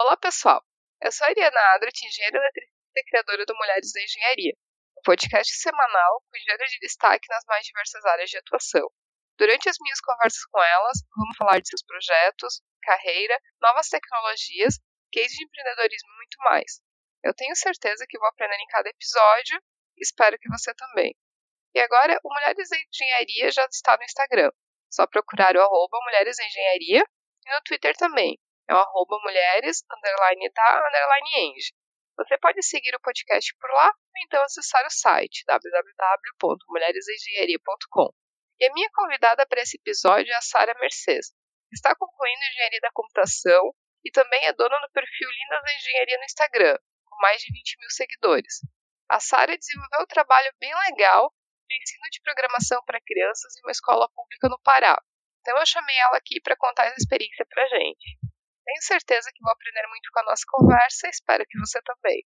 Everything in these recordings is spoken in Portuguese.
Olá, pessoal! Eu sou a Ariana Adrat, engenheira eletricista e criadora do Mulheres da Engenharia, um podcast semanal com gênero de destaque nas mais diversas áreas de atuação. Durante as minhas conversas com elas, vamos falar de seus projetos, carreira, novas tecnologias, case de empreendedorismo e muito mais. Eu tenho certeza que vou aprender em cada episódio e espero que você também. E agora, o Mulheres da Engenharia já está no Instagram. Só procurar o arroba Mulheres da Engenharia e no Twitter também, é o arroba mulheres, underline da, underline eng. Você pode seguir o podcast por lá ou então acessar o site www.mulheresengenharia.com. E a minha convidada para esse episódio é a Sara Mercedes. Está concluindo Engenharia da Computação e também é dona do perfil Lindas da Engenharia no Instagram, com mais de 20 mil seguidores. A Sara desenvolveu um trabalho bem legal de ensino de programação para crianças em uma escola pública no Pará. Então eu chamei ela aqui para contar essa experiência para gente. Tenho certeza que vou aprender muito com a nossa conversa e espero que você também.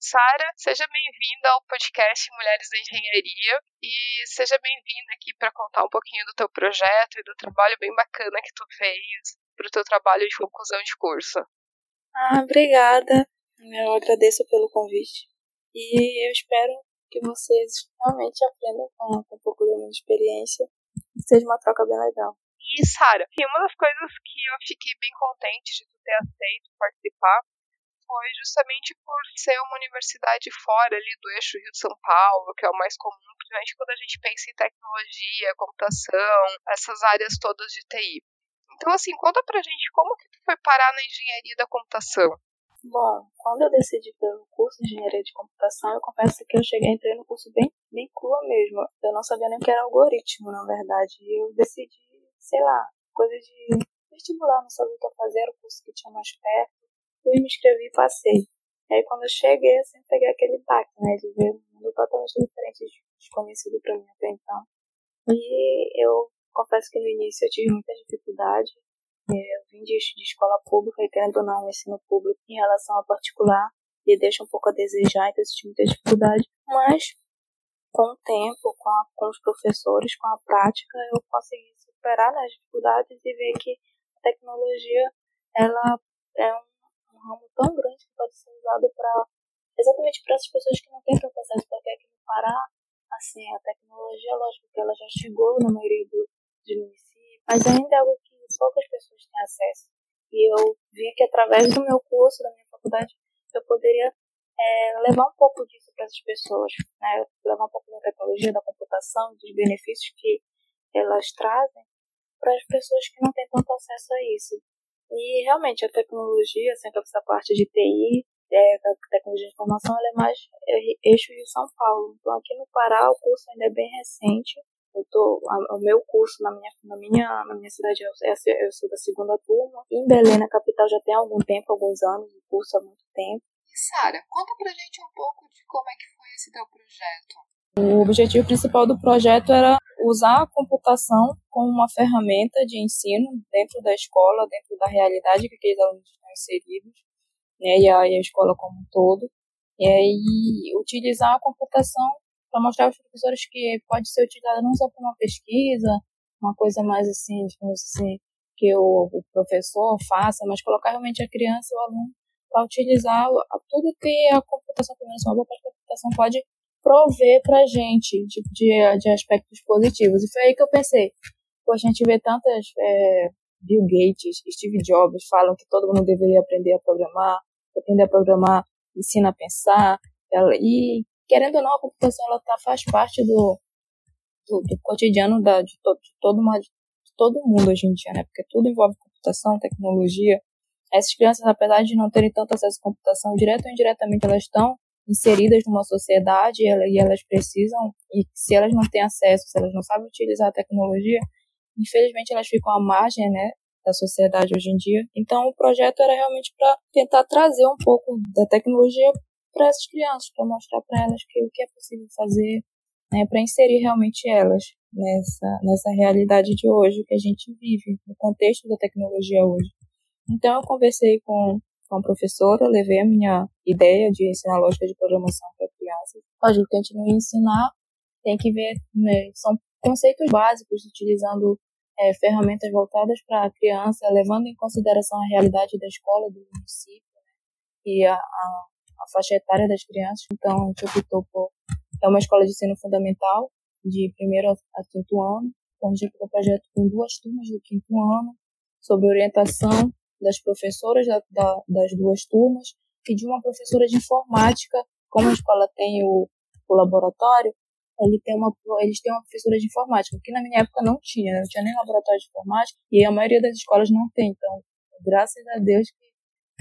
Sara, seja bem-vinda ao podcast Mulheres da Engenharia e seja bem-vinda aqui para contar um pouquinho do teu projeto e do trabalho bem bacana que tu fez para o teu trabalho de conclusão de curso. Ah, obrigada. Eu agradeço pelo convite e eu espero que vocês realmente aprendam com, com um pouco da minha experiência e seja uma troca bem legal. E, Sara, uma das coisas que eu fiquei bem contente de ter aceito participar foi justamente por ser uma universidade fora ali do eixo Rio de São Paulo, que é o mais comum, principalmente quando a gente pensa em tecnologia, computação, essas áreas todas de TI. Então, assim, conta pra gente como que tu foi parar na engenharia da computação. Bom, quando eu decidi pelo curso de engenharia de computação, eu confesso que eu cheguei, entrei no curso bem, bem crua mesmo. Eu não sabia nem o que era algoritmo, na verdade. E eu decidi, sei lá, coisa de vestibular, não sabia o que fazer, era o curso que tinha mais perto. Fui, me inscrevi e passei. E aí quando eu cheguei, assim, peguei aquele baque, né, de ver um mundo totalmente diferente, desconhecido para mim até então. E eu confesso que no início eu tive muita dificuldade, eu vim de, de escola pública e querendo ou não, o ensino público em relação ao particular e deixa um pouco a desejar, então existe muita dificuldade. Mas com o tempo, com, a, com os professores, com a prática, eu consegui superar as dificuldades e ver que a tecnologia ela é um, um ramo tão grande que pode ser usado para exatamente para essas pessoas que não têm tanto acesso, porque aqui Pará, assim, a tecnologia, lógico que ela já chegou na maioria do, dos municípios, mas ainda é algo que poucas pessoas têm acesso. E eu vi que através do meu curso, da minha faculdade, eu poderia é, levar um pouco disso para essas pessoas, né? levar um pouco da tecnologia, da computação, dos benefícios que elas trazem para as pessoas que não têm tanto acesso a isso. E realmente a tecnologia, sempre essa parte de TI, é, a tecnologia de informação, ela é mais eixo de São Paulo. Então aqui no Pará o curso ainda é bem recente, eu tô, a, o meu curso na minha, na minha, na minha cidade, eu, eu sou da segunda turma. Em Belém, na capital, já tem algum tempo, alguns anos, o curso há muito tempo. E Sara, conta pra gente um pouco de como é que foi esse teu projeto. O objetivo principal do projeto era usar a computação como uma ferramenta de ensino dentro da escola, dentro da realidade que aqueles alunos estão inseridos, né, e a, e a escola como um todo. E aí, utilizar a computação para mostrar aos professores que pode ser utilizada não só para uma pesquisa, uma coisa mais assim, digamos assim, que o, o professor faça, mas colocar realmente a criança, o aluno, para utilizar tudo que a computação, pelo menos uma boa parte da computação pode prover para a gente, tipo, de, de aspectos positivos. E foi aí que eu pensei, pô, a gente vê tantas, é, Bill Gates, Steve Jobs falam que todo mundo deveria aprender a programar, aprender a programar ensina a pensar, ela, e querendo ou não, a computação ela tá, faz parte do, do, do cotidiano da, de, to, de, todo uma, de todo mundo hoje em dia, né? Porque tudo envolve computação, tecnologia. Essas crianças, apesar de não terem tanto acesso à computação, direto ou indiretamente, elas estão inseridas numa sociedade e elas precisam, e se elas não têm acesso, se elas não sabem utilizar a tecnologia, infelizmente elas ficam à margem, né, da sociedade hoje em dia. Então o projeto era realmente para tentar trazer um pouco da tecnologia para essas crianças, para mostrar para elas que o que é possível fazer, né, para inserir realmente elas nessa, nessa realidade de hoje que a gente vive, no contexto da tecnologia hoje. Então eu conversei com, com a professora, levei a minha ideia de ensinar lógica de programação para crianças. Lógico que a gente não ensinar, tem que ver, né, são conceitos básicos, utilizando é, ferramentas voltadas para a criança, levando em consideração a realidade da escola, do município, né, e a, a, a, faixa etária das crianças. Então, a gente optou por. É uma escola de ensino fundamental, de primeiro a quinto ano. Então, a gente optou o projeto com duas turmas do quinto ano, sob orientação das professoras da, da, das duas turmas e de uma professora de informática. Como a escola tem o, o laboratório, ele tem uma, eles têm uma professora de informática, que na minha época não tinha, não tinha nem laboratório de informática, e a maioria das escolas não tem. Então, graças a Deus que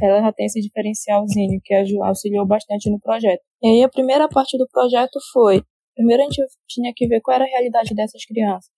ela já tem esse diferencialzinho que auxiliou bastante no projeto. E aí a primeira parte do projeto foi, primeiro a gente tinha que ver qual era a realidade dessas crianças.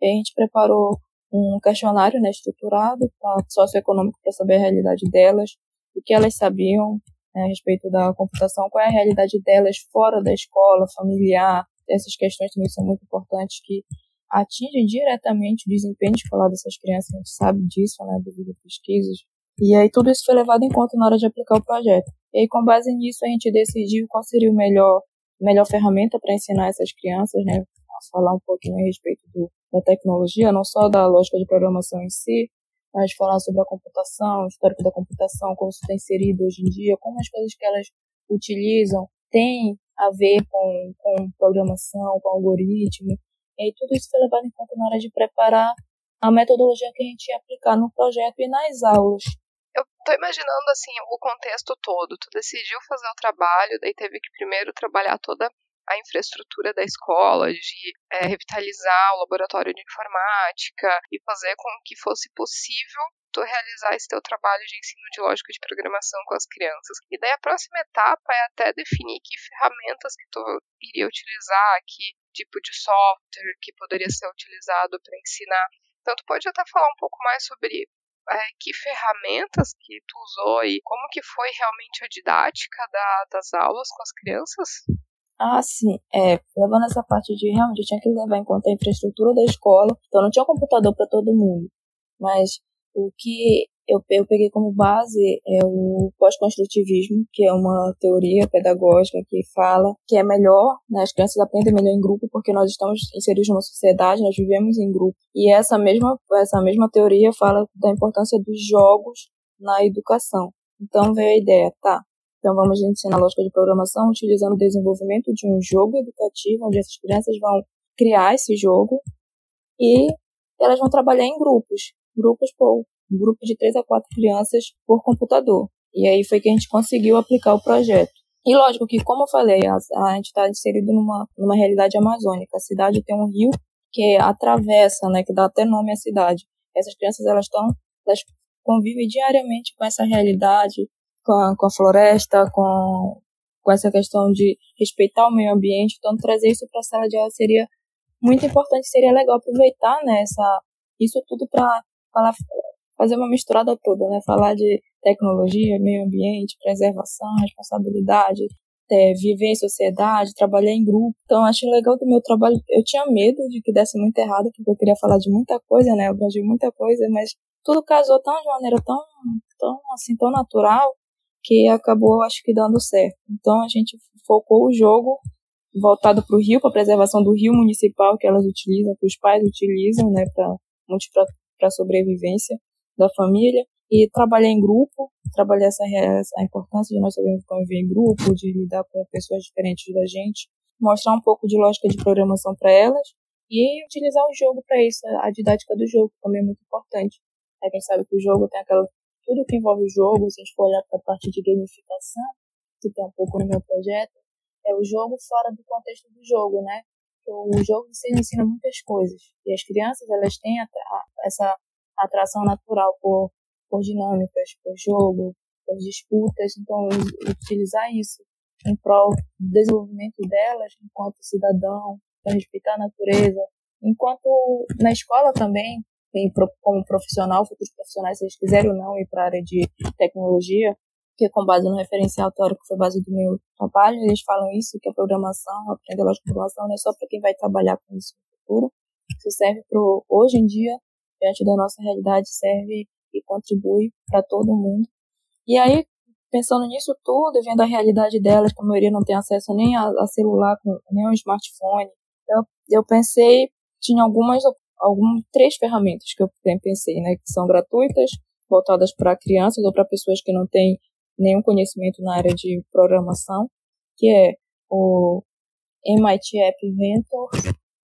E a gente preparou um questionário né, estruturado, socioeconômico, para saber a realidade delas, o que elas sabiam né, a respeito da computação, qual é a realidade delas fora da escola, familiar, essas questões também são muito importantes que atingem diretamente o desempenho escolar dessas crianças, a gente sabe disso, né, devido a pesquisas. E aí tudo isso foi levado em conta na hora de aplicar o projeto. E aí, com base nisso, a gente decidiu qual seria o melhor, melhor ferramenta para ensinar essas crianças, né, a falar um pouquinho a respeito do, da tecnologia, não só da lógica de programação em si, mas falar sobre a computação, o histórico da computação, como isso está inserido hoje em dia, como as coisas que elas utilizam têm a ver com, com programação, com algoritmo. E aí tudo isso foi levado em conta na hora de preparar a metodologia que a gente ia aplicar no projeto e nas aulas. Tô imaginando assim o contexto todo. Tu decidiu fazer o trabalho, daí teve que primeiro trabalhar toda a infraestrutura da escola, de é, revitalizar o laboratório de informática e fazer com que fosse possível tu realizar esse teu trabalho de ensino de lógica de programação com as crianças. E daí a próxima etapa é até definir que ferramentas que tu iria utilizar, que tipo de software que poderia ser utilizado para ensinar. Então tu pode até falar um pouco mais sobre é, que ferramentas que tu usou e como que foi realmente a didática da, das aulas com as crianças? Ah, sim. É, levando essa parte de realmente eu tinha que levar em conta a infraestrutura da escola, então não tinha computador para todo mundo. Mas o que eu, eu peguei como base é o pós-construtivismo, que é uma teoria pedagógica que fala que é melhor, né, as crianças aprendem melhor em grupo porque nós estamos inseridos numa sociedade, nós vivemos em grupo. E essa mesma, essa mesma teoria fala da importância dos jogos na educação. Então veio a ideia, tá, então vamos ensinar lógica de programação utilizando o desenvolvimento de um jogo educativo, onde essas crianças vão criar esse jogo e elas vão trabalhar em grupos grupos por um grupo de três a quatro crianças por computador. E aí foi que a gente conseguiu aplicar o projeto. E lógico que, como eu falei, a, a gente está inserido numa, numa realidade amazônica. A cidade tem um rio que atravessa, né, que dá até nome à cidade. Essas crianças, elas estão, elas convivem diariamente com essa realidade, com a, com a floresta, com, com essa questão de respeitar o meio ambiente. Então, trazer isso para a sala de aula seria muito importante, seria legal aproveitar, né, essa, isso tudo para fazer uma misturada toda, né? Falar de tecnologia, meio ambiente, preservação, responsabilidade, é, viver em sociedade, trabalhar em grupo. Então, acho legal do meu trabalho. Eu tinha medo de que desse muito errado, porque eu queria falar de muita coisa, né? Eu de muita coisa, mas tudo casou tão de maneira tão, tão, assim, tão natural que acabou, acho que, dando certo. Então, a gente focou o jogo voltado para o rio, para a preservação do rio municipal que elas utilizam, que os pais utilizam, né, para para sobrevivência da família e trabalhar em grupo, trabalhar essa, essa a importância de nós sabermos conviver em grupo, de lidar com pessoas diferentes da gente, mostrar um pouco de lógica de programação para elas e utilizar o jogo para isso, a didática do jogo também é muito importante. É, quem sabe que o jogo tem aquela tudo que envolve o jogo, se a gente for olhar para a parte de gamificação, que tem um pouco no meu projeto, é o jogo fora do contexto do jogo, né? o jogo você ensina muitas coisas. E as crianças, elas têm essa atração natural por, por dinâmicas, por jogo, por disputas. Então, utilizar isso em prol do desenvolvimento delas enquanto cidadão, para respeitar a natureza. Enquanto na escola também, como profissional, futuros profissionais, se eles quiserem ou não ir para a área de tecnologia, que com base no referencial teórico que foi base do meu trabalho, eles falam isso, que a programação, aprender lógica de programação não é só para quem vai trabalhar com isso no futuro, isso serve para hoje em dia, diante da nossa realidade, serve e contribui para todo mundo. E aí, pensando nisso tudo, vendo a realidade delas, que a maioria não tem acesso nem a, a celular, nem a um smartphone, eu, eu pensei, tinha algumas, algumas, três ferramentas que eu pensei, né, que são gratuitas, voltadas para crianças ou para pessoas que não têm nenhum conhecimento na área de programação, que é o MIT App Inventor,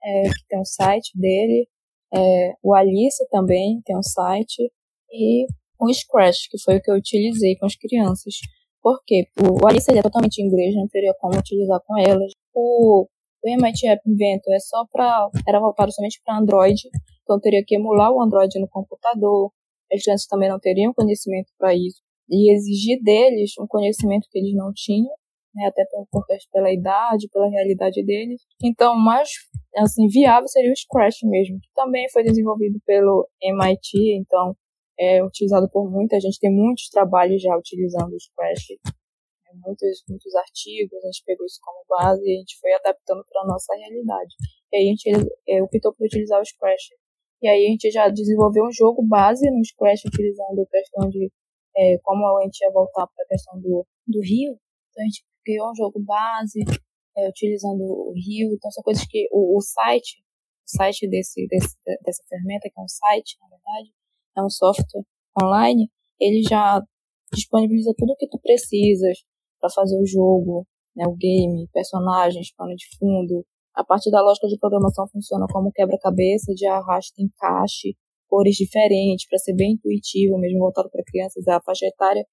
é, que tem um site dele, é, o Alice também tem um site, e o Scratch, que foi o que eu utilizei com as crianças. Por quê? O Alice é totalmente em inglês, não teria como utilizar com elas. O, o MIT App Inventor é só para era voltado somente para Android, então teria que emular o Android no computador. As crianças também não teriam conhecimento para isso e exigir deles um conhecimento que eles não tinham né, até por, pela idade, pela realidade deles. Então, mais assim, viável seria o Scratch mesmo, que também foi desenvolvido pelo MIT, então é utilizado por muita gente, tem muitos trabalhos já utilizando o Scratch, né, muitos, muitos artigos, a gente pegou isso como base e a gente foi adaptando para a nossa realidade. E aí a gente é, optou por utilizar o Scratch. E aí a gente já desenvolveu um jogo base no Scratch utilizando a questão de é, como a gente ia voltar para a questão do, do rio, então a gente criou um jogo base, é, utilizando o Rio. Então, são coisas que o, o site, o site desse, desse, dessa ferramenta, que é um site, na verdade, é um software online, ele já disponibiliza tudo o que tu precisas para fazer o jogo, né, o game, personagens, pano de fundo. A parte da lógica de programação funciona como quebra-cabeça de arrasto encaixe, cores diferentes, para ser bem intuitivo, mesmo voltado para crianças. A faixa etária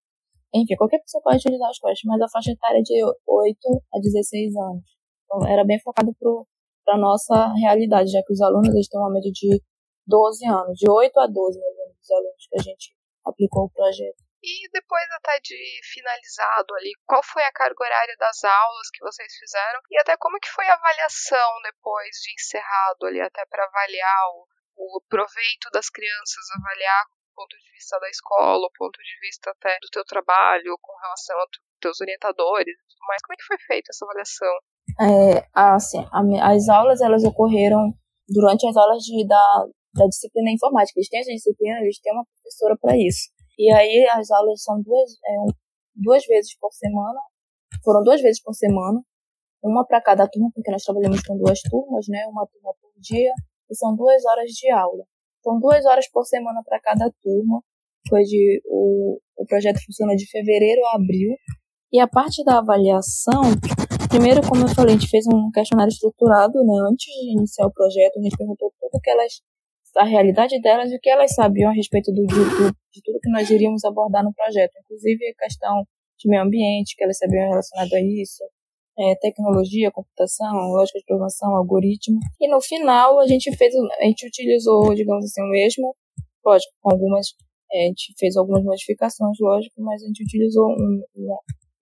enfim, qualquer pessoa pode utilizar os costas, mas a faixa etária é de 8 a 16 anos. Então, era bem focado para a nossa realidade, já que os alunos eles têm uma média de 12 anos, de 8 a 12 mais ou menos, os alunos que a gente aplicou o projeto. E depois até de finalizado ali, qual foi a carga horária das aulas que vocês fizeram? E até como que foi a avaliação depois de encerrado ali, até para avaliar o, o proveito das crianças, avaliar ponto de vista da escola, o ponto de vista até do teu trabalho, com relação aos teus orientadores, mas como é que foi feita essa avaliação? É, assim, as aulas elas ocorreram durante as aulas de, da, da disciplina informática. Eles têm essa disciplina, eles têm uma professora para isso. E aí as aulas são duas, é, duas vezes por semana, foram duas vezes por semana, uma para cada turma, porque nós trabalhamos com duas turmas, né, uma turma por dia, e são duas horas de aula. São duas horas por semana para cada turma. Foi de o, o projeto funciona de fevereiro a abril. E a parte da avaliação, primeiro, como eu falei, a gente fez um questionário estruturado, né? Antes de iniciar o projeto, a gente perguntou tudo que elas, a realidade delas e o que elas sabiam a respeito do, do, de tudo que nós iríamos abordar no projeto, inclusive a questão de meio ambiente, que elas sabiam relacionado a isso, é, tecnologia, computação, lógica de programação, algoritmo. E no final a gente fez, a gente utilizou, digamos assim, o mesmo, lógico, com algumas, é, a gente fez algumas modificações, lógico, mas a gente utilizou um,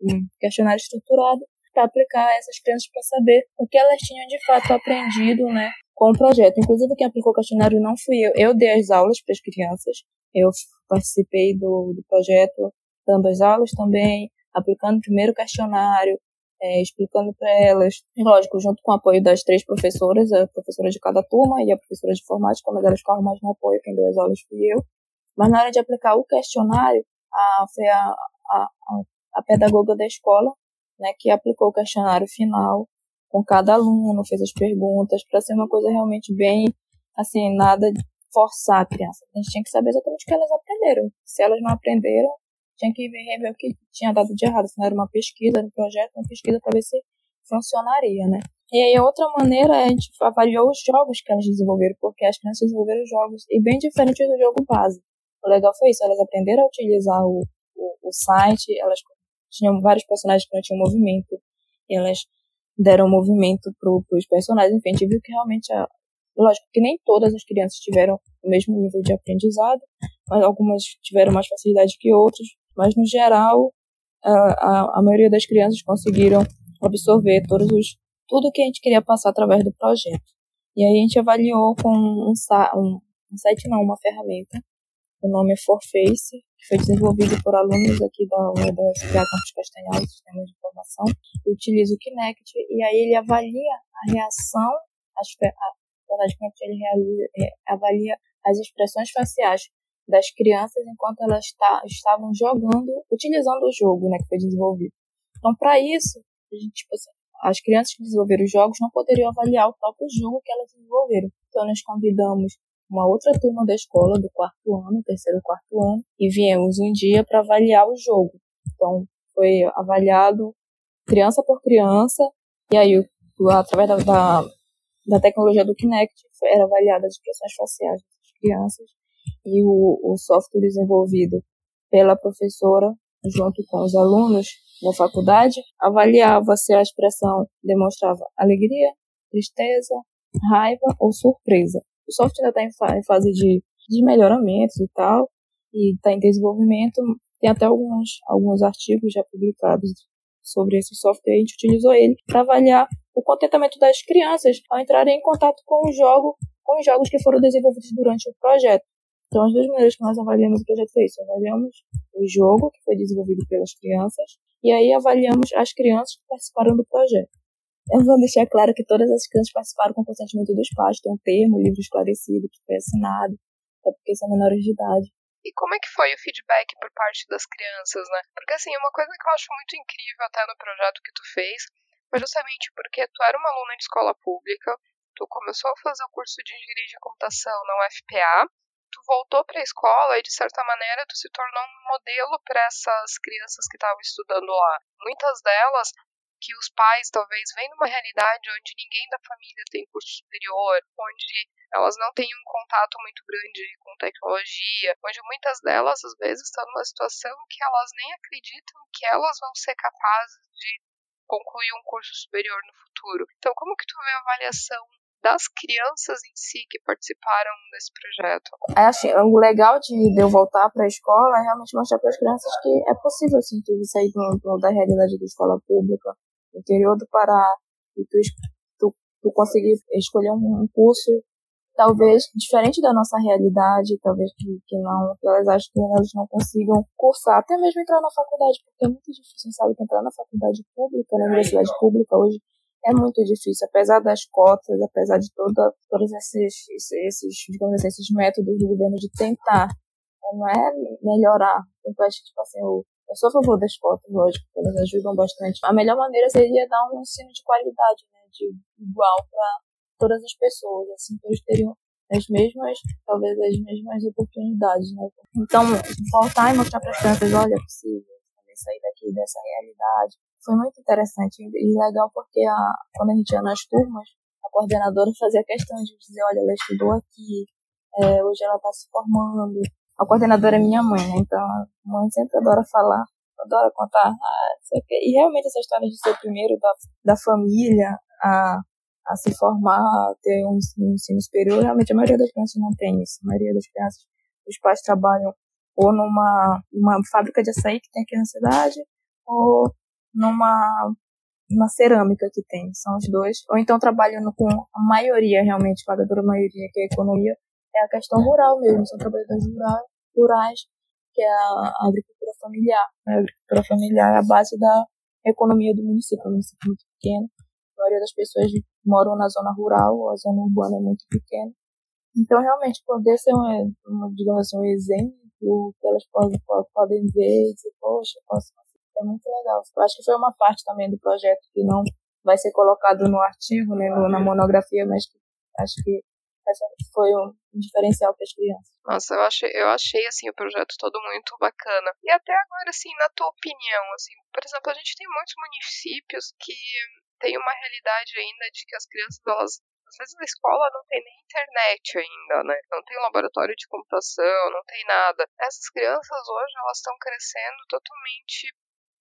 um, questionário estruturado para aplicar essas crianças para saber o que elas tinham de fato aprendido, né, com o projeto. Inclusive quem aplicou o questionário não fui eu, eu dei as aulas para as crianças, eu participei do, do projeto dando as aulas também, aplicando o primeiro questionário, é, explicando para elas, lógico, junto com o apoio das três professoras, a professora de cada turma e a professora de informática, mas elas ficavam mais no apoio, quem deu as aulas fui eu. Mas na hora de aplicar o questionário, a, foi a, a, a pedagoga da escola, né, que aplicou o questionário final com cada aluno, fez as perguntas, para ser uma coisa realmente bem, assim, nada forçar a criança. A gente tinha que saber exatamente o que elas aprenderam. Se elas não aprenderam, tinha que rever o que tinha dado de errado. Se não era uma pesquisa, um projeto, uma pesquisa para ver se funcionaria, né? E aí, outra maneira, a gente avaliou os jogos que elas desenvolveram, porque as crianças desenvolveram jogos, e bem diferente do jogo base. O legal foi isso, elas aprenderam a utilizar o, o, o site, elas tinham vários personagens que não tinham movimento, e elas deram movimento para os personagens, enfim, a gente viu que realmente, a, lógico que nem todas as crianças tiveram o mesmo nível de aprendizado, mas algumas tiveram mais facilidade que outras, mas no geral a, a, a maioria das crianças conseguiram absorver todos os, tudo que a gente queria passar através do projeto. E aí a gente avaliou com um, um, um site, não, uma ferramenta, o nome é Forface, que foi desenvolvido por alunos aqui da UFPA Campus Castanhal, Sistema de Informação, e utiliza o Kinect, e aí ele avalia a reação, as, a, ele é, avalia as expressões faciais das crianças enquanto elas tá, estavam jogando, utilizando o jogo né, que foi desenvolvido. Então, para isso, a gente, tipo assim, as crianças que desenvolveram os jogos não poderiam avaliar o próprio jogo que elas desenvolveram. Então, nós convidamos uma outra turma da escola, do quarto ano, terceiro e quarto ano, e viemos um dia para avaliar o jogo. Então, foi avaliado criança por criança, e aí, através da, da, da tecnologia do Kinect, era avaliada as expressões faciais das crianças, e o, o software desenvolvido pela professora, junto com os alunos da faculdade, avaliava se a expressão demonstrava alegria, tristeza, raiva ou surpresa. O software ainda está em, fase de, de melhoramentos e tal, e está em desenvolvimento. Tem até alguns, alguns artigos já publicados sobre esse software. A gente utilizou ele para avaliar o contentamento das crianças ao entrarem em contato com o jogo, com os jogos que foram desenvolvidos durante o projeto. Então, as duas maneiras que nós avaliamos o projeto foi isso. Avaliamos o jogo, que foi desenvolvido pelas crianças, e aí avaliamos as crianças que participaram do projeto. Eu vou deixar claro que todas as crianças participaram com consentimento dos pais, tem um termo, livro esclarecido que foi assinado, é porque são menores de idade. E como é que foi o feedback por parte das crianças, né? Porque assim, uma coisa que eu acho muito incrível até no projeto que tu fez foi justamente porque tu era uma aluna de escola pública, tu começou a fazer o curso de engenharia de computação na UFPA, tu voltou para a escola e de certa maneira tu se tornou um modelo para essas crianças que estavam estudando lá. Muitas delas que os pais talvez vêm numa realidade onde ninguém da família tem curso superior, onde elas não têm um contato muito grande com tecnologia, onde muitas delas às vezes estão numa situação que elas nem acreditam que elas vão ser capazes de concluir um curso superior no futuro. Então, como que tu vê a avaliação das crianças em si que participaram desse projeto? É assim, o legal de, eu voltar para a escola é realmente mostrar para as crianças que é possível assim, tudo sair do, do, da realidade da escola pública, no interior do Pará, e tu, tu, tu conseguir escolher um, um curso talvez diferente da nossa realidade, talvez que, que não, que elas acham que elas não consigam cursar, até mesmo entrar na faculdade, porque é muito difícil, sabe, que entrar na faculdade pública, na universidade pública hoje é muito difícil, apesar das cotas, apesar de toda, todos esses, esses, digamos assim, esses métodos do governo de tentar, não é melhorar, então acho que, tipo assim, eu, eu sou a favor das cotas, lógico, elas ajudam bastante. A melhor maneira seria dar um ensino de qualidade, né, de igual para todas as pessoas, assim, todos teriam as mesmas, talvez as mesmas oportunidades, né? Então, voltar e mostrar para as crianças, olha, é possível sair daqui dessa realidade. Foi muito interessante e legal porque a, quando a gente ia nas turmas, a coordenadora fazia questão de dizer, olha, ela estudou aqui, é, hoje ela está se formando. A coordenadora é minha mãe, né? Então a mãe sempre adora falar, adora contar, ah. E realmente essa história de ser primeiro da, da família, a a se formar, ter um ensino superior, realmente a maioria das crianças não tem isso. A maioria das crianças, os pais trabalham ou numa uma fábrica de açaí que tem aqui na cidade, ou numa uma cerâmica que tem, são os dois, ou então trabalhando com a maioria, realmente, pagadora maioria, que é a economia, é a questão rural mesmo, são trabalhadores rurais, rurais que é a agricultura familiar. A agricultura familiar é a base da economia do município, é um município muito pequeno, a maioria das pessoas moram na zona rural, a zona urbana é muito pequena. Então, realmente, poder ser, um, um digamos assim, um exemplo que elas podem, podem ver e dizer, poxa, posso é muito legal. Eu acho que foi uma parte também do projeto que não vai ser colocado no artigo, né, na monografia, mas que acho que foi um diferencial para as crianças. Nossa, eu achei, eu achei assim o projeto todo muito bacana. E até agora, assim, na tua opinião, assim, por exemplo, a gente tem muitos municípios que tem uma realidade ainda de que as crianças, elas, às vezes na escola não tem nem internet ainda, né? Não tem laboratório de computação, não tem nada. Essas crianças hoje, elas estão crescendo totalmente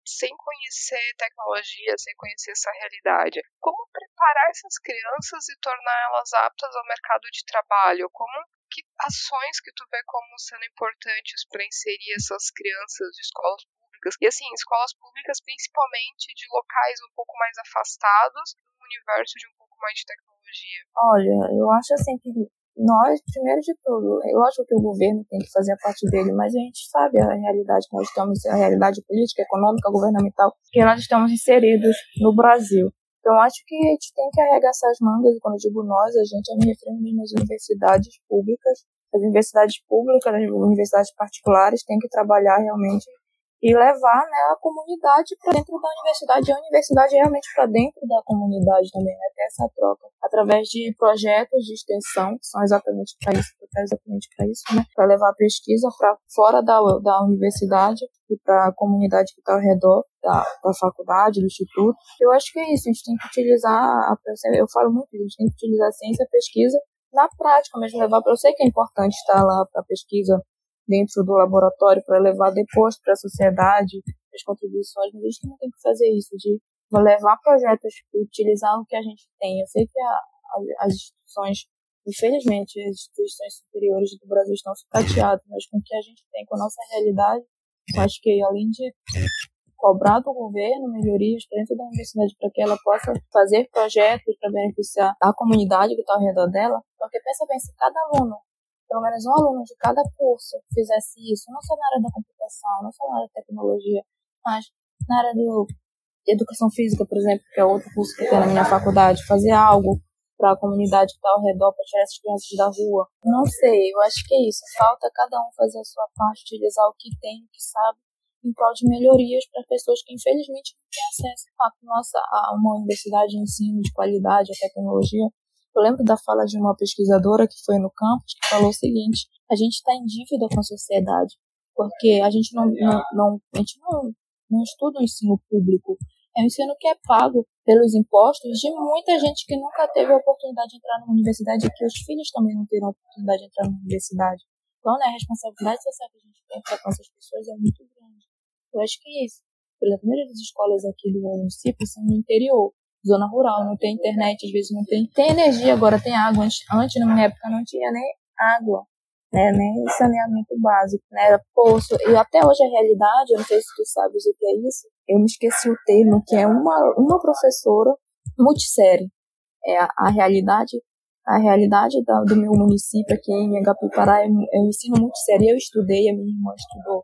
sem conhecer tecnologia, sem conhecer essa realidade. Como preparar essas crianças e torná-las aptas ao mercado de trabalho? Como que ações que tu vê como sendo importantes para inserir essas crianças de escolas públicas. E assim, escolas públicas principalmente de locais um pouco mais afastados do universo de um pouco mais de tecnologia. Olha, eu acho assim que nós, primeiro de tudo, eu acho que o governo tem que fazer a parte dele, mas a gente sabe a realidade que nós estamos, a realidade política, econômica, governamental, que nós estamos inseridos no Brasil. Então, acho que a gente tem que arregaçar as mangas, e quando eu digo nós, a gente, eu me mesmo às universidades públicas, as universidades públicas, as universidades particulares têm que trabalhar realmente e levar né, a comunidade para dentro da universidade e a universidade realmente para dentro da comunidade também, né, ter essa troca através de projetos de extensão que são exatamente para isso, exatamente para isso, né, para levar a pesquisa para fora da, da universidade e para a comunidade que está ao redor da, da faculdade, do instituto. Eu acho que é isso, a gente tem que utilizar, a, eu falo muito, a gente tem que utilizar a ciência, a pesquisa na prática mesmo, levar para eu sei que é importante estar lá para pesquisa dentro do laboratório para levar depois para a sociedade as contribuições, mas a gente não tem que fazer isso, de levar projetos utilizar o que a gente tem. Eu sei que a, a, as instituições, infelizmente, as instituições superiores do Brasil estão sucateadas, mas com o que a gente tem, com a nossa realidade, eu acho que além de cobrar do governo melhorias dentro da universidade para que ela possa fazer projetos para beneficiar a comunidade que está ao redor dela, porque pensa bem, se cada aluno pelo menos um aluno de cada curso fizesse isso, não só na área da computação, não só na área da tecnologia, mas na área de educação física, por exemplo, que é outro curso que tem na minha faculdade, fazer algo para a comunidade que está ao redor, para tirar essas crianças da rua. Não sei, eu acho que é isso. Falta cada um fazer a sua parte, utilizar o que tem, o que sabe, em prol de melhorias para pessoas que infelizmente não têm acesso a, nossa, a uma universidade de ensino de qualidade, a tecnologia, eu lembro da fala de uma pesquisadora que foi no campus que falou o seguinte: a gente está em dívida com a sociedade, porque a gente não, não, não, a gente não, não estuda o ensino público. É um ensino que é pago pelos impostos de muita gente que nunca teve a oportunidade de entrar numa universidade e que os filhos também não terão a oportunidade de entrar numa universidade. Então, né, a responsabilidade social que a gente tem para com essas pessoas é muito grande. Eu acho que é isso. Por exemplo, a maioria das escolas aqui do município são no interior zona rural, não tem internet, às vezes não tem. Tem energia, agora tem água. Antes, antes na minha época, não tinha nem água, né? Nem saneamento básico, né? Poço. E até hoje a realidade, eu não sei se tu sabes o que é isso, eu me esqueci o termo, que é uma, uma professora multissérie. É a, a realidade a realidade da, do meu município aqui em Agapipará é, um ensino multissérie. Eu estudei, a minha irmã estudou,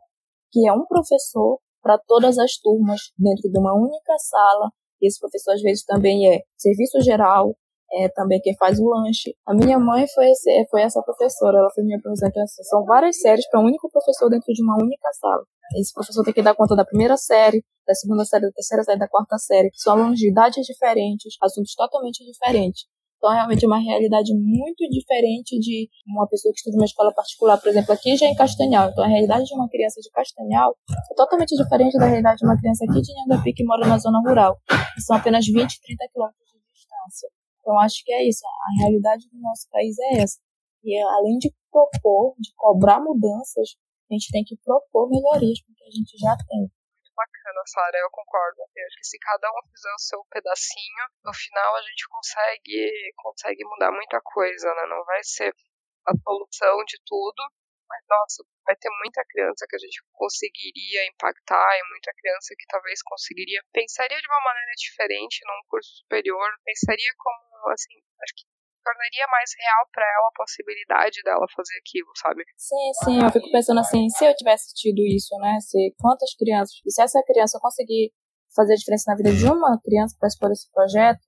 que é um professor para todas as turmas dentro de uma única sala, esse professor, às vezes, também é serviço geral, é também quem faz o lanche. A minha mãe foi, esse, foi essa professora, ela foi minha professora. Então, assim, são várias séries para um único professor dentro de uma única sala. Esse professor tem que dar conta da primeira série, da segunda série, da terceira série, da quarta série. São alunos de idades diferentes, assuntos totalmente diferentes. Então, realmente é uma realidade muito diferente de uma pessoa que estuda uma escola particular, por exemplo, aqui já em Castanhal. Então, a realidade de uma criança de Castanhal é totalmente diferente da realidade de uma criança aqui de Nhangapi, que mora na zona rural. São apenas 20, 30 quilômetros de distância. Então, acho que é isso. A realidade do nosso país é essa. E além de propor, de cobrar mudanças, a gente tem que propor melhorias, porque a gente já tem bacana, Sara, eu concordo. Eu acho que se cada um fizer o seu pedacinho, no final a gente consegue, consegue mudar muita coisa, né? Não vai ser a solução de tudo, mas nossa, vai ter muita criança que a gente conseguiria impactar e muita criança que talvez conseguiria, pensaria de uma maneira diferente num curso superior, pensaria como, assim, acho que tornaria mais real para ela a possibilidade dela fazer aquilo, sabe? Sim, sim, eu fico pensando assim, se eu tivesse tido isso, né, se quantas crianças, se essa criança conseguir fazer a diferença na vida de uma criança para expor esse projeto,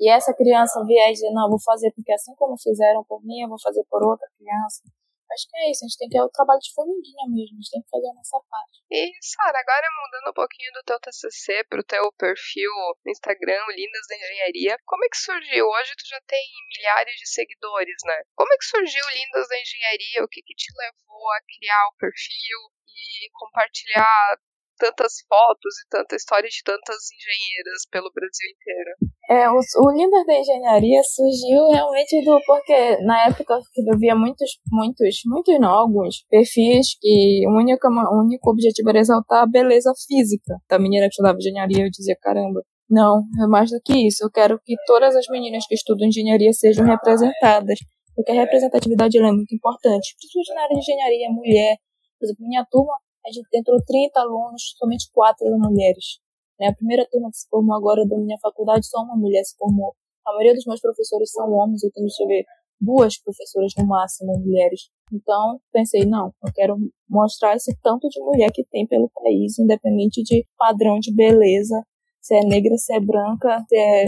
e essa criança vier e dizer, não, vou fazer porque assim como fizeram por mim, eu vou fazer por outra criança, Acho que é isso, a gente tem que é o trabalho de formiguinha mesmo, a gente tem que fazer a nossa parte. E, Sara, agora mudando um pouquinho do teu TCC pro teu perfil no Instagram, Lindas da Engenharia, como é que surgiu? Hoje tu já tem milhares de seguidores, né? Como é que surgiu Lindas da Engenharia? O que que te levou a criar o perfil e compartilhar tantas fotos e tanta história de tantas engenheiras pelo Brasil inteiro. É, o, o Lindas da Engenharia surgiu realmente do porque na época eu via muitos, muitos, muitos não, alguns perfis que o único, o único objetivo era exaltar a beleza física da menina que estudava engenharia. Eu dizia, caramba, não, é mais do que isso. Eu quero que todas as meninas que estudam engenharia sejam representadas, porque a representatividade é muito importante, principalmente na área de engenharia, mulher. Por exemplo, minha turma a gente entrou 30 alunos, somente quatro mulheres. Né? A primeira turma que se formou agora da minha faculdade, só uma mulher se formou. A maioria dos meus professores são homens, eu tenho, deixa eu ver, duas professoras no máximo mulheres. Então, pensei, não, eu quero mostrar esse tanto de mulher que tem pelo país, independente de padrão de beleza, se é negra, se é branca, se é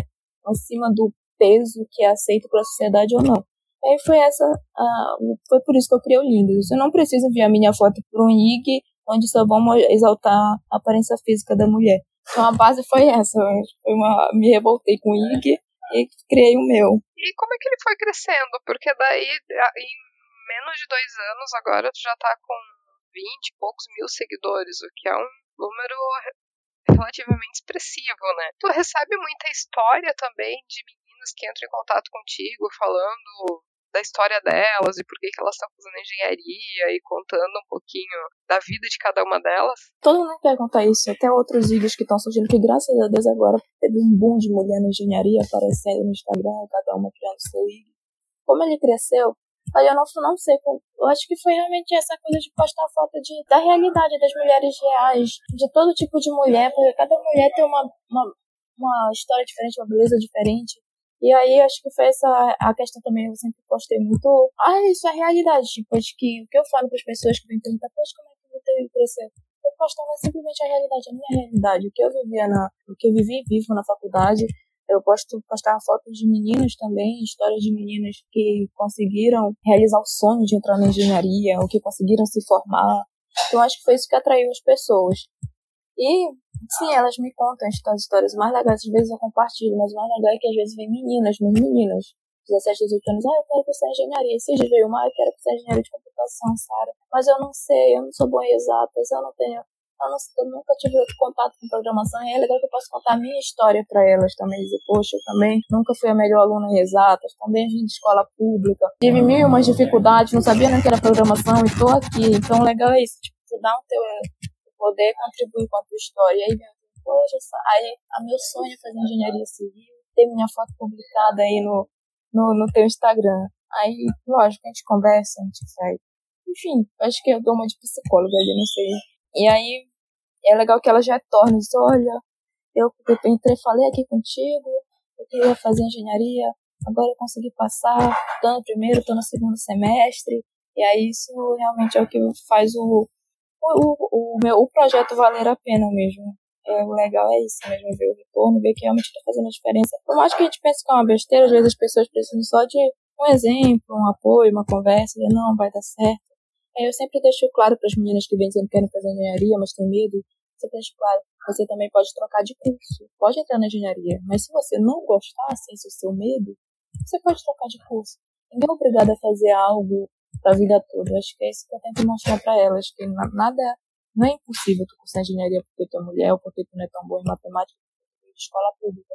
acima do peso que é aceito pela sociedade ou não. E aí foi essa, uh, foi por isso que eu criei o Lindo. Você não precisa enviar minha foto para um IG onde só vamos exaltar a aparência física da mulher. Então a base foi essa. Foi uma, me revoltei com o IG e criei o meu. E como é que ele foi crescendo? Porque daí, em menos de dois anos, agora tu já tá com 20 e poucos mil seguidores, o que é um número relativamente expressivo, né? Tu recebe muita história também de meninas que entram em contato contigo falando da história delas e por que, que elas estão fazendo engenharia e contando um pouquinho da vida de cada uma delas. Todo mundo pergunta isso, até outros vídeos que estão surgindo, que graças a Deus agora teve um boom de mulher na engenharia aparecendo no Instagram, cada uma criando seu IG. Como ele cresceu, Aí eu não, não sei, eu acho que foi realmente essa coisa de postar foto de, da realidade das mulheres reais, de todo tipo de mulher, porque cada mulher tem uma, uma, uma história diferente, uma beleza diferente. E aí acho que foi essa a questão também, eu sempre postei muito, ah, isso é realidade, tipo, acho que o que eu falo para as pessoas que vêm perguntar, poxa, como é que você crescer? Eu postava simplesmente a realidade, a minha realidade, o que eu vivia na, o que eu vivi e vivo na faculdade, eu posto postar fotos de meninas também, histórias de meninas que conseguiram realizar o sonho de entrar na engenharia, ou que conseguiram se formar. Então acho que foi isso que atraiu as pessoas. E sim, elas me contam as histórias mais legais, às vezes eu compartilho, mas o mais legal é que às vezes vem meninas, minhas meninas, 17, 18 anos, ah, eu quero cursar engenharia. Esse dia veio uma, ah, eu quero cursar engenharia de computação, Sara. Mas eu não sei, eu não sou boa em exatas, eu não tenho eu, não, eu nunca tive contato com programação e é legal que eu posso contar a minha história para elas também. Dizer, poxa, eu também nunca fui a melhor aluna em exatas, também vim de escola pública. Tive mil e umas dificuldades, não sabia nem que era programação e tô aqui. Então, legal é isso, tipo, tu dá o teu poder contribuir com a tua história. Aí, poxa, aí, a meu sonho é fazer engenharia civil, ter minha foto publicada aí no, no, no teu Instagram. Aí, lógico, a gente conversa, a gente sai. Enfim, acho que eu dou uma de psicóloga ali, não sei. E aí, é legal que ela já torna diz, olha, eu, eu entrei, falei aqui contigo, eu queria fazer engenharia, agora eu consegui passar, tô no primeiro, tô no segundo semestre, e aí isso realmente é o que faz o, o, o, meu, o projeto valer a pena mesmo. É, o legal é isso mesmo, ver o retorno, ver que realmente está fazendo a diferença. Por mais que a gente pense que é uma besteira, às vezes as pessoas precisam só de um exemplo, um apoio, uma conversa, e não, vai dar certo. Aí eu sempre deixo claro para as meninas que vêm dizendo que querem fazer engenharia, mas tem medo, você deixa claro, você também pode trocar de curso, pode entrar na engenharia, mas se você não gostar, sem o seu medo, você pode trocar de curso. Ninguém é obrigado a fazer algo para a vida toda. Acho que é isso que eu tento mostrar para elas, que nada, não é impossível tu cursar engenharia porque tu é mulher ou porque tu não é tão boa em matemática de escola pública.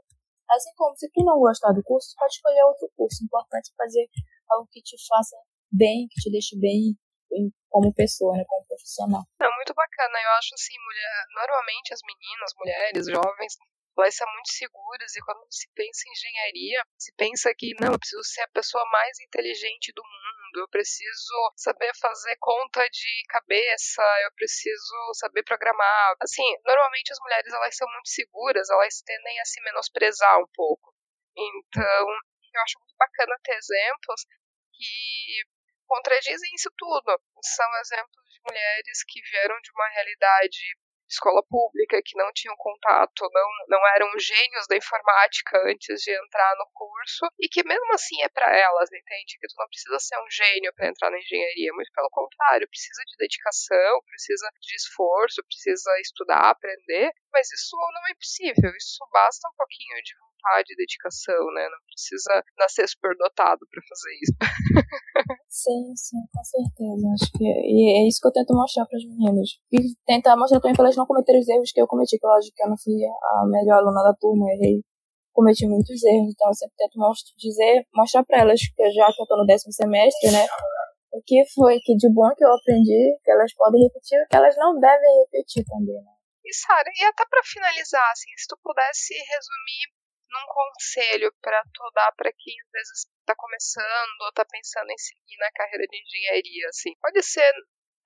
Assim como se tu não gostar do curso, tu pode escolher outro curso. Importante fazer algo que te faça bem, que te deixe bem, como pessoa, né, como profissional. É muito bacana. Eu acho assim, mulher, normalmente as meninas, mulheres, jovens, elas são muito seguras e quando se pensa em engenharia, se pensa que não, eu preciso ser a pessoa mais inteligente do mundo, eu preciso saber fazer conta de cabeça, eu preciso saber programar. Assim, normalmente as mulheres elas são muito seguras, elas tendem a se menosprezar um pouco. Então, eu acho muito bacana ter exemplos que contradizem isso tudo. São exemplos de mulheres que vieram de uma realidade de escola pública, que não tinham contato, não, não eram gênios da informática antes de entrar no curso, e que mesmo assim é para elas, entende? Que tu não precisa ser um gênio para entrar na engenharia, muito pelo contrário, precisa de dedicação, precisa de esforço, precisa estudar, aprender, mas isso não é impossível, isso basta um pouquinho de vontade e dedicação, né? Não precisa nascer superdotado para fazer isso. sim, sim, com certeza. Acho que é, e é isso que eu tento mostrar para as meninas. E tentar mostrar também para elas não cometerem os erros que eu cometi, que lógico que eu não fui a melhor aluna da turma, errei cometi muitos erros, então eu sempre tento dizer, mostrar para elas que eu já que eu tô no décimo semestre, né, o que foi que de bom que eu aprendi, que elas podem repetir, que elas não devem repetir também, né. E Sara, e até para finalizar, assim, se tu pudesse resumir num conselho para tu dar para quem às vezes está começando ou está pensando em seguir na carreira de engenharia, assim, pode ser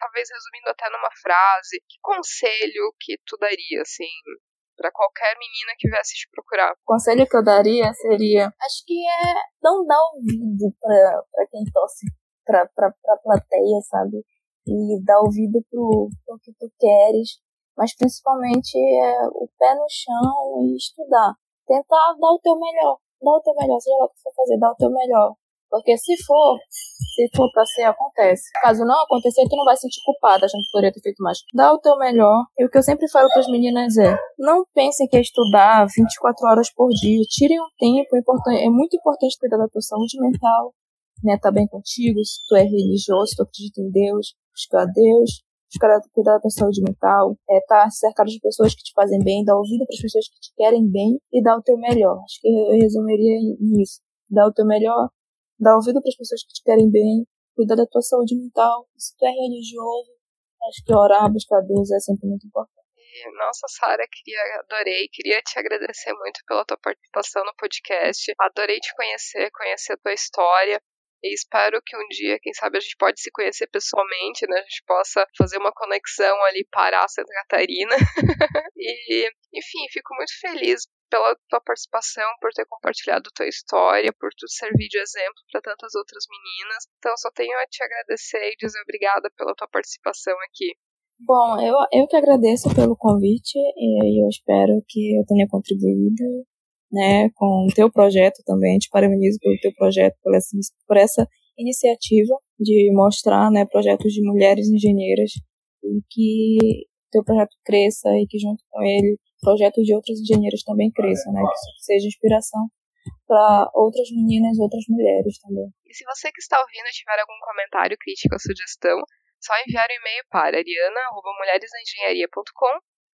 talvez resumindo até numa frase, que conselho que tu daria, assim, para qualquer menina que viesse te procurar? O conselho que eu daria seria, acho que é não dar ouvido para quem torce pra, pra plateia, sabe? E dar ouvido pro, pro que tu queres, mas principalmente é o pé no chão e estudar tentar dar o teu melhor. Dar o teu melhor, seja lá o que for fazer, dar o teu melhor. Porque se for, se for pra ser, acontece. Caso não acontecer, tu não vai se sentir culpada, a gente poderia ter feito mais. Dá o teu melhor. E o que eu sempre falo pras meninas é, não pensem que é estudar 24 horas por dia. Tirem um tempo, é, é muito importante cuidar da tua saúde mental, né? Tá bem contigo, se tu é religioso, se tu acredita em Deus, buscar a Deus, cuidar da saúde mental, é estar tá cercado de pessoas que te fazem bem, dar ouvido para as pessoas que te querem bem e dar o teu melhor. Acho que eu resumiria nisso. Dar o teu melhor, dar ouvido para as pessoas que te querem bem, cuidar da tua saúde mental. Se tu é religioso, acho que orar, buscar Deus é sempre muito importante. Nossa, Sara, queria, adorei, queria te agradecer muito pela tua participação no podcast. Adorei te conhecer, conhecer a tua história. E espero que um dia, quem sabe, a gente pode se conhecer pessoalmente, né? A gente possa fazer uma conexão ali para Santa Catarina. e, enfim, fico muito feliz pela tua participação, por ter compartilhado tua história, por tu servir de exemplo para tantas outras meninas. Então, só tenho a te agradecer e dizer obrigada pela tua participação aqui. Bom, eu, eu que agradeço pelo convite e eu espero que eu tenha contribuído né, com o teu projeto também. Te parabenizo pelo teu projeto, por essa, por essa iniciativa de mostrar né, projetos de mulheres engenheiras e que teu projeto cresça e que junto com ele projetos de outras engenheiras também cresçam, né? Que seja inspiração para outras meninas, outras mulheres também. E se você que está ouvindo tiver algum comentário, crítica ou sugestão, só enviar o um e-mail para ariana.mulheresengenharia.com